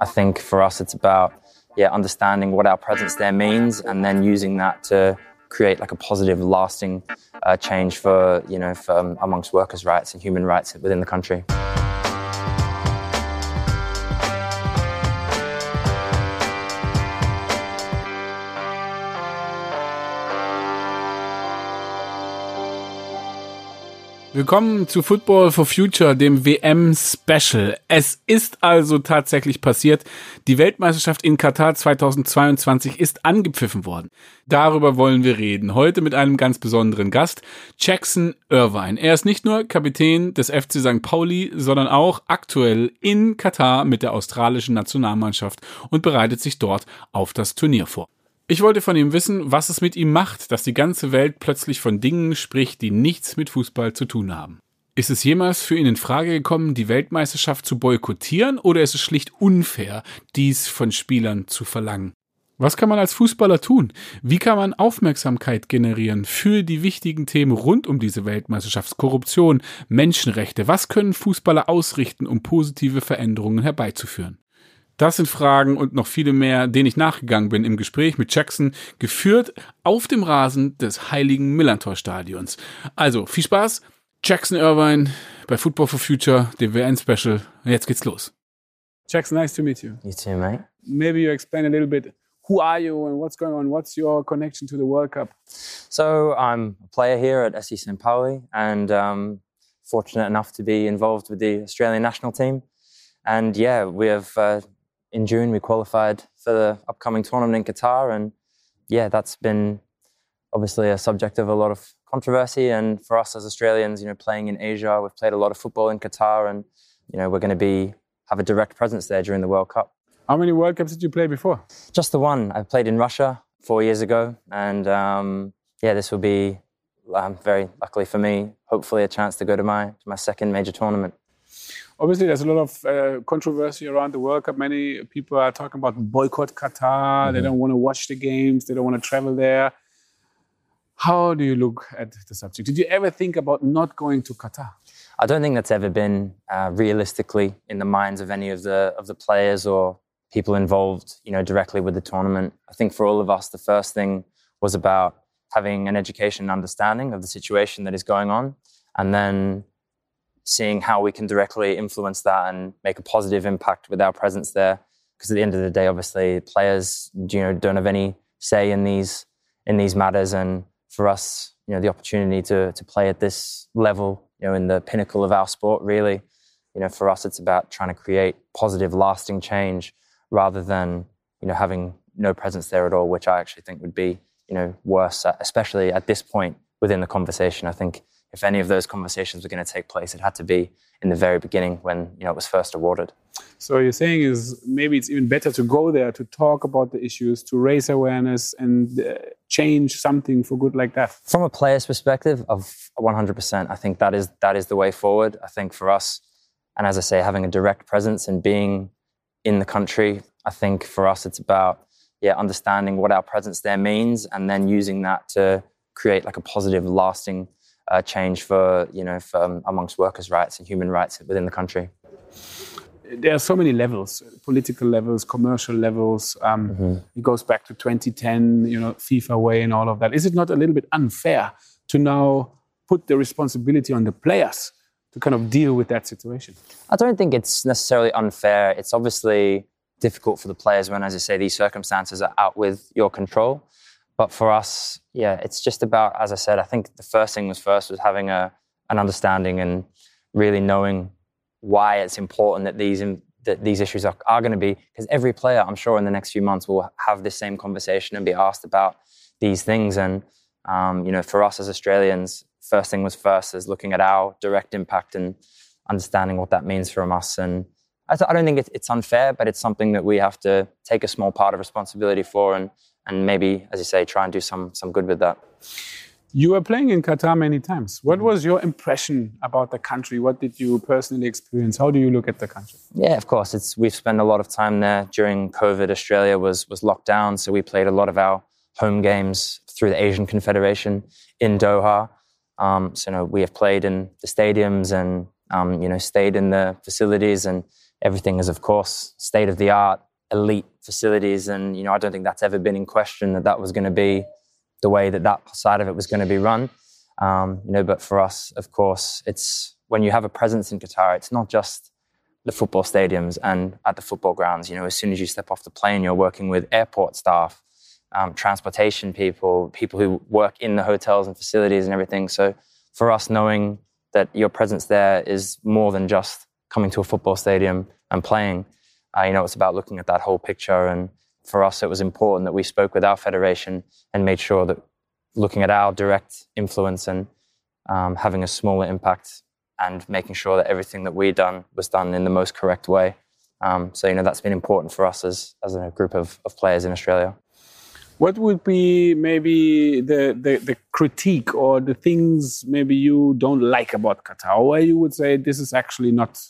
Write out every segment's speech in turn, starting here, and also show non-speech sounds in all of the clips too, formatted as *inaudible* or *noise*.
I think for us, it's about yeah understanding what our presence there means, and then using that to create like a positive, lasting uh, change for you know for, um, amongst workers' rights and human rights within the country. Willkommen zu Football for Future, dem WM-Special. Es ist also tatsächlich passiert. Die Weltmeisterschaft in Katar 2022 ist angepfiffen worden. Darüber wollen wir reden. Heute mit einem ganz besonderen Gast, Jackson Irvine. Er ist nicht nur Kapitän des FC St. Pauli, sondern auch aktuell in Katar mit der australischen Nationalmannschaft und bereitet sich dort auf das Turnier vor. Ich wollte von ihm wissen, was es mit ihm macht, dass die ganze Welt plötzlich von Dingen spricht, die nichts mit Fußball zu tun haben. Ist es jemals für ihn in Frage gekommen, die Weltmeisterschaft zu boykottieren oder ist es schlicht unfair, dies von Spielern zu verlangen? Was kann man als Fußballer tun? Wie kann man Aufmerksamkeit generieren für die wichtigen Themen rund um diese Weltmeisterschaft? Korruption, Menschenrechte. Was können Fußballer ausrichten, um positive Veränderungen herbeizuführen? Das sind Fragen und noch viele mehr, denen ich nachgegangen bin im Gespräch mit Jackson, geführt auf dem Rasen des heiligen Millantor Stadions. Also viel Spaß, Jackson Irvine bei Football for Future, dem WN Special. Jetzt geht's los. Jackson, nice to meet you. You too, mate. Maybe you explain a little bit who are you and what's going on? What's your connection to the World Cup? So I'm a player here at SC St. Pauli and um, fortunate enough to be involved with the Australian national team. And yeah, we have uh, in June, we qualified for the upcoming tournament in Qatar. And yeah, that's been obviously a subject of a lot of controversy. And for us as Australians, you know, playing in Asia, we've played a lot of football in Qatar, and you know, we're going to be have a direct presence there during the World Cup. How many World Cups did you play before? Just the one. I played in Russia four years ago, and um, yeah, this will be um, very luckily for me, hopefully a chance to go to my to my second major tournament obviously there's a lot of uh, controversy around the World Cup. Many people are talking about boycott Qatar. Mm-hmm. They don't want to watch the games. They don't want to travel there. How do you look at the subject? Did you ever think about not going to Qatar? I don't think that's ever been uh, realistically in the minds of any of the of the players or people involved, you know, directly with the tournament. I think for all of us, the first thing was about having an education and understanding of the situation that is going on, and then seeing how we can directly influence that and make a positive impact with our presence there. Because at the end of the day, obviously, players you know don't have any say in these in these matters, and for us, you know, the opportunity to to play at this level, you know, in the pinnacle of our sport, really, you know, for us, it's about trying to create positive, lasting change rather than you know having no presence there at all, which I actually think would be you know worse, especially at this point within the conversation. I think if any of those conversations were going to take place, it had to be in the very beginning when you know it was first awarded. So you're saying is maybe it's even better to go there to talk about the issues, to raise awareness, and uh, change something for good like that. From a player's perspective, of 100%, I think that is that is the way forward. I think for us, and as I say, having a direct presence and being in the country, I think for us it's about yeah understanding what our presence there means, and then using that to create like a positive, lasting uh, change for you know for, um, amongst workers' rights and human rights within the country. There are so many levels, political levels, commercial levels. Um, mm -hmm. It goes back to 2010, you know, FIFA way and all of that. Is it not a little bit unfair to now put the responsibility on the players to kind of deal with that situation? I don't think it's necessarily unfair. It's obviously difficult for the players when, as I say, these circumstances are out with your control. But for us, yeah, it's just about, as I said, I think the first thing was first was having a an understanding and really knowing why it's important that these that these issues are, are going to be because every player, I'm sure, in the next few months will have this same conversation and be asked about these things. And um, you know, for us as Australians, first thing was first is looking at our direct impact and understanding what that means from us. And I, don't think it's, it's unfair, but it's something that we have to take a small part of responsibility for and and maybe, as you say, try and do some some good with that. You were playing in Qatar many times. What was your impression about the country? What did you personally experience? How do you look at the country? Yeah, of course. It's we've spent a lot of time there during COVID. Australia was was locked down, so we played a lot of our home games through the Asian Confederation in Doha. Um, so you know, we have played in the stadiums and um, you know stayed in the facilities, and everything is, of course, state of the art, elite facilities. And, you know, I don't think that's ever been in question that that was going to be the way that that side of it was going to be run. Um, you know, but for us, of course, it's when you have a presence in Qatar, it's not just the football stadiums and at the football grounds. You know, as soon as you step off the plane, you're working with airport staff, um, transportation people, people who work in the hotels and facilities and everything. So for us, knowing that your presence there is more than just coming to a football stadium and playing, uh, you know, it's about looking at that whole picture. And for us, it was important that we spoke with our federation and made sure that looking at our direct influence and um, having a smaller impact and making sure that everything that we done was done in the most correct way. Um, so you know that's been important for us as as a group of, of players in Australia. What would be maybe the, the, the critique or the things maybe you don't like about Qatar, where you would say this is actually not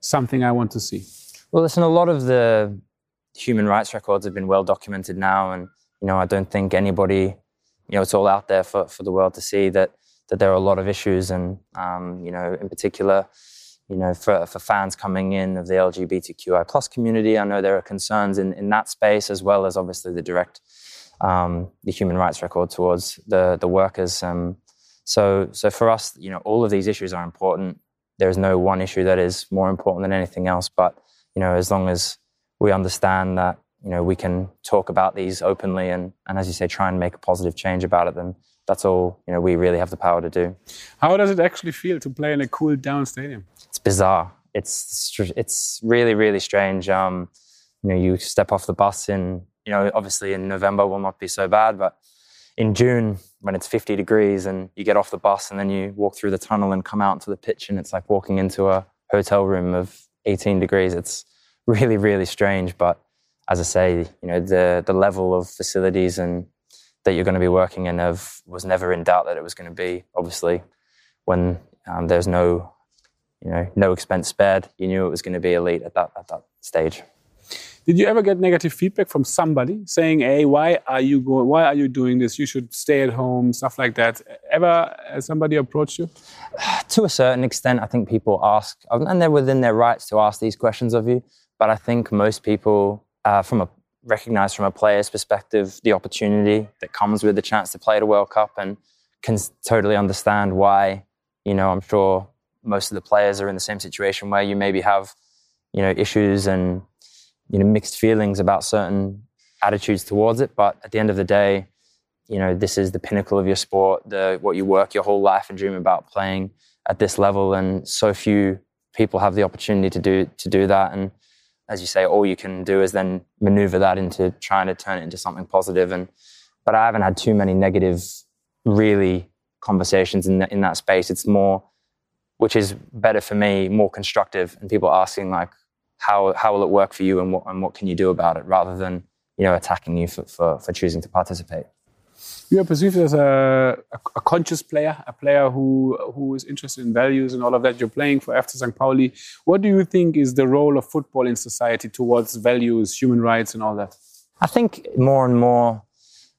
something I want to see? Well, listen, a lot of the human rights records have been well documented now, and you know I don't think anybody, you know, it's all out there for, for the world to see that that there are a lot of issues, and um, you know, in particular, you know, for, for fans coming in of the LGBTQI plus community, I know there are concerns in, in that space as well as obviously the direct um, the human rights record towards the the workers. Um, so so for us, you know, all of these issues are important. There is no one issue that is more important than anything else. But you know, as long as we understand that you know we can talk about these openly and and as you say, try and make a positive change about it, then that's all you know we really have the power to do. How does it actually feel to play in a cooled down stadium? It's bizarre. It's it's really really strange. Um, you know, you step off the bus in you know obviously in November will not be so bad, but in June when it's 50 degrees and you get off the bus and then you walk through the tunnel and come out into the pitch and it's like walking into a hotel room of 18 degrees. It's really really strange, but as I say, you know the the level of facilities and that you're going to be working in of was never in doubt that it was going to be. Obviously, when um, there's no, you know, no expense spared, you knew it was going to be elite at that at that stage. Did you ever get negative feedback from somebody saying, "Hey, why are you going? Why are you doing this? You should stay at home." Stuff like that. Ever somebody approached you? *sighs* To a certain extent, I think people ask, and they're within their rights to ask these questions of you. But I think most people, uh, from a recognize from a player's perspective the opportunity that comes with the chance to play at a World Cup and can totally understand why, you know, I'm sure most of the players are in the same situation where you maybe have, you know, issues and, you know, mixed feelings about certain attitudes towards it. But at the end of the day, you know, this is the pinnacle of your sport, the what you work your whole life and dream about playing at this level. And so few people have the opportunity to do to do that. And as you say, all you can do is then maneuver that into trying to turn it into something positive. And but I haven't had too many negative, really conversations in that, in that space. It's more, which is better for me, more constructive, and people asking like, how how will it work for you, and what and what can you do about it, rather than you know attacking you for for, for choosing to participate you are perceived as a, a, conscious player, a player who who is interested in values and all of that. You're playing for FC St. Pauli. What do you think is the role of football in society towards values, human rights, and all that? I think more and more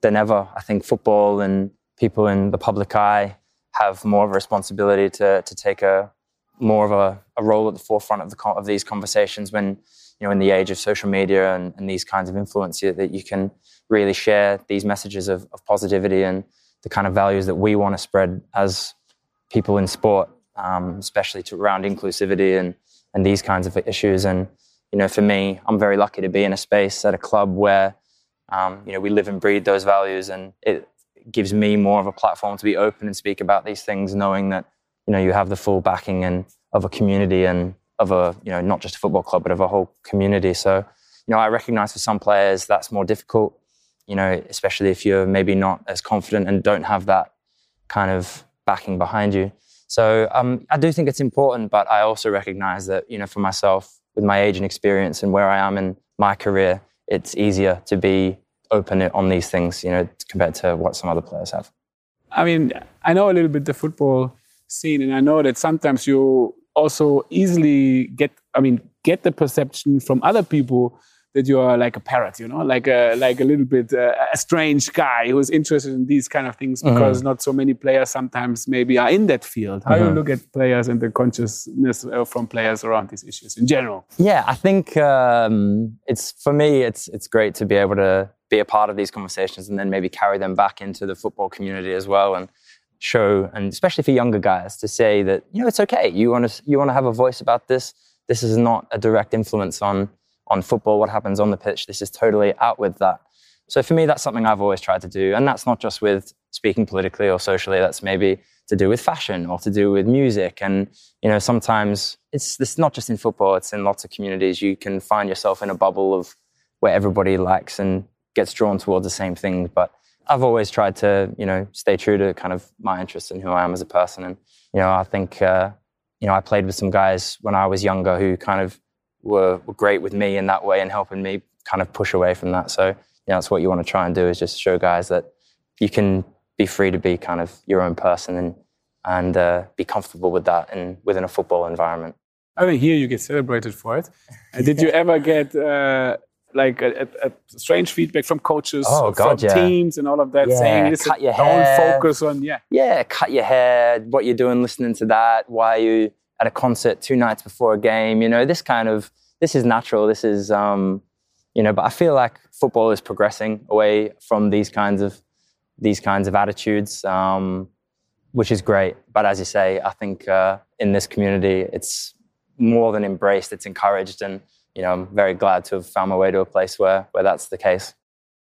than ever, I think football and people in the public eye have more of a responsibility to to take a more of a, a role at the forefront of the of these conversations when you know in the age of social media and, and these kinds of influence that you can really share these messages of, of positivity and the kind of values that we want to spread as people in sport, um, especially to, around inclusivity and, and these kinds of issues. And, you know, for me, I'm very lucky to be in a space at a club where, um, you know, we live and breathe those values and it gives me more of a platform to be open and speak about these things, knowing that, you know, you have the full backing and of a community and of a, you know, not just a football club, but of a whole community. So, you know, I recognize for some players that's more difficult you know, especially if you're maybe not as confident and don't have that kind of backing behind you. So um, I do think it's important, but I also recognize that, you know, for myself, with my age and experience and where I am in my career, it's easier to be open on these things, you know, compared to what some other players have. I mean, I know a little bit the football scene, and I know that sometimes you also easily get, I mean, get the perception from other people that you are like a parrot, you know, like a like a little bit uh, a strange guy who's interested in these kind of things because not so many players sometimes maybe are in that field. How you look at players and the consciousness uh, from players around these issues in general? Yeah, I think um, it's for me. It's it's great to be able to be a part of these conversations and then maybe carry them back into the football community as well and show and especially for younger guys to say that you know it's okay. You want to you want to have a voice about this. This is not a direct influence on on football. What happens on the pitch? This is totally out with that. So for me, that's something I've always tried to do, and that's not just with speaking politically or socially. That's maybe to do with fashion or to do with music. And you know, sometimes it's this not just in football; it's in lots of communities. You can find yourself in a bubble of where everybody likes and gets drawn towards the same things. But I've always tried to, you know, stay true to kind of my interests and who I am as a person. And you know, I think, uh, you know, I played with some guys when I was younger who kind of were, were great with me in that way and helping me kind of push away from that. So, you know, that's what you want to try and do is just show guys that you can be free to be kind of your own person and and uh, be comfortable with that and within a football environment. I think here you get celebrated for it. *laughs* Did you ever get uh, like a, a, a strange feedback from coaches, Oh, God, from yeah. teams, and all of that, Yeah, saying, "Listen, cut your hair. don't focus on yeah." yeah, cut your hair, what you're doing listening to that, why are you at a concert two nights before a game, you know, this kind of, this is natural, this is, um, you know, but I feel like football is progressing away from these kinds of, these kinds of attitudes, um, which is great. But as you say, I think uh, in this community, it's more than embraced, it's encouraged. And, you know, I'm very glad to have found my way to a place where, where that's the case.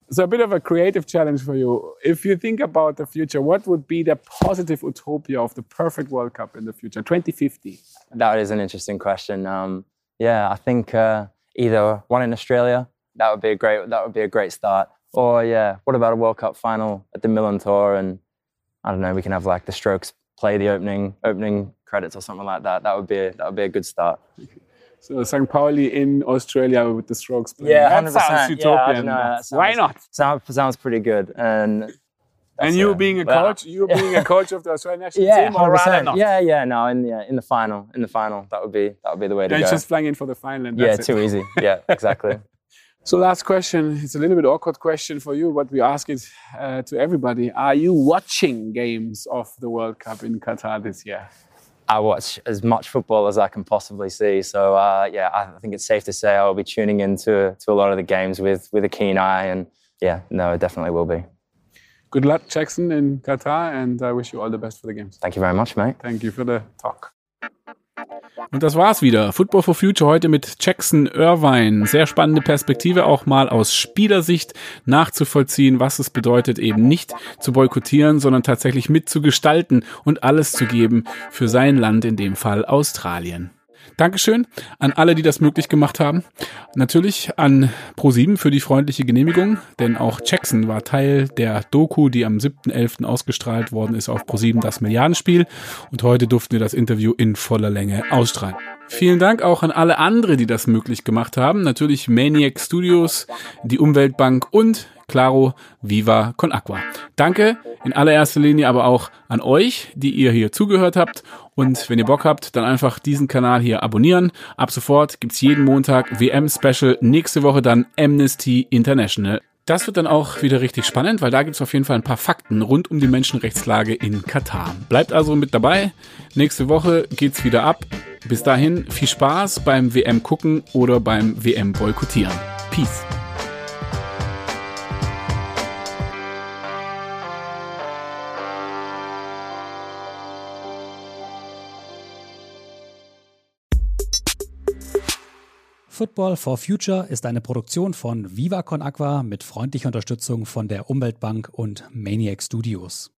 So a bit of a creative challenge for you. If you think about the future, what would be the positive utopia of the perfect World Cup in the future, 2050? That is an interesting question. Um, yeah, I think uh, either one in Australia. That would be a great. That would be a great start. Or yeah, what about a World Cup final at the Millerntor? And I don't know, we can have like the Strokes play the opening opening credits or something like that. That would be a, that would be a good start. So St. Pauli in Australia with the Strokes playing. Yeah, that 100%. sounds utopian. don't know, that Why not? Sounds sounds pretty good. And And you being a well, coach, you *laughs* being a coach of the Australian national Yeah, team, or rather 100%. not? Yeah, yeah. No, in yeah, in the final, in the final, that would be that would be the way to Then go. just flying in for the final. And yeah, that's it. too easy. Yeah, *laughs* exactly. So last question. It's a little bit awkward question for you, but we ask it uh, to everybody. Are you watching games of the World Cup in Qatar this year? I watch as much football as I can possibly see. So uh, yeah, I think it's safe to say I'll be tuning into to a lot of the games with with a keen eye, and yeah, no, it definitely will be. Good luck, Jackson, in Qatar, and I wish you all the best for the games. Thank you very much, mate. Thank you for the talk. Und das war's wieder. Football for Future heute mit Jackson Irvine. Sehr spannende Perspektive auch mal aus Spielersicht nachzuvollziehen, was es bedeutet, eben nicht zu boykottieren, sondern tatsächlich mitzugestalten und alles zu geben für sein Land, in dem Fall Australien. Dankeschön an alle, die das möglich gemacht haben. Natürlich an Pro7 für die freundliche Genehmigung, denn auch Jackson war Teil der Doku, die am 7.11. ausgestrahlt worden ist auf Pro7 das Milliardenspiel. Und heute durften wir das Interview in voller Länge ausstrahlen. Vielen Dank auch an alle andere, die das möglich gemacht haben. Natürlich Maniac Studios, die Umweltbank und Claro Viva Con Aqua. Danke in allererster Linie aber auch an euch, die ihr hier zugehört habt. Und wenn ihr Bock habt, dann einfach diesen Kanal hier abonnieren. Ab sofort gibt's jeden Montag WM-Special. Nächste Woche dann Amnesty International. Das wird dann auch wieder richtig spannend, weil da gibt's auf jeden Fall ein paar Fakten rund um die Menschenrechtslage in Katar. Bleibt also mit dabei. Nächste Woche geht's wieder ab. Bis dahin viel Spaß beim WM gucken oder beim WM boykottieren. Peace. Football for Future ist eine Produktion von Viva Aqua mit freundlicher Unterstützung von der Umweltbank und Maniac Studios.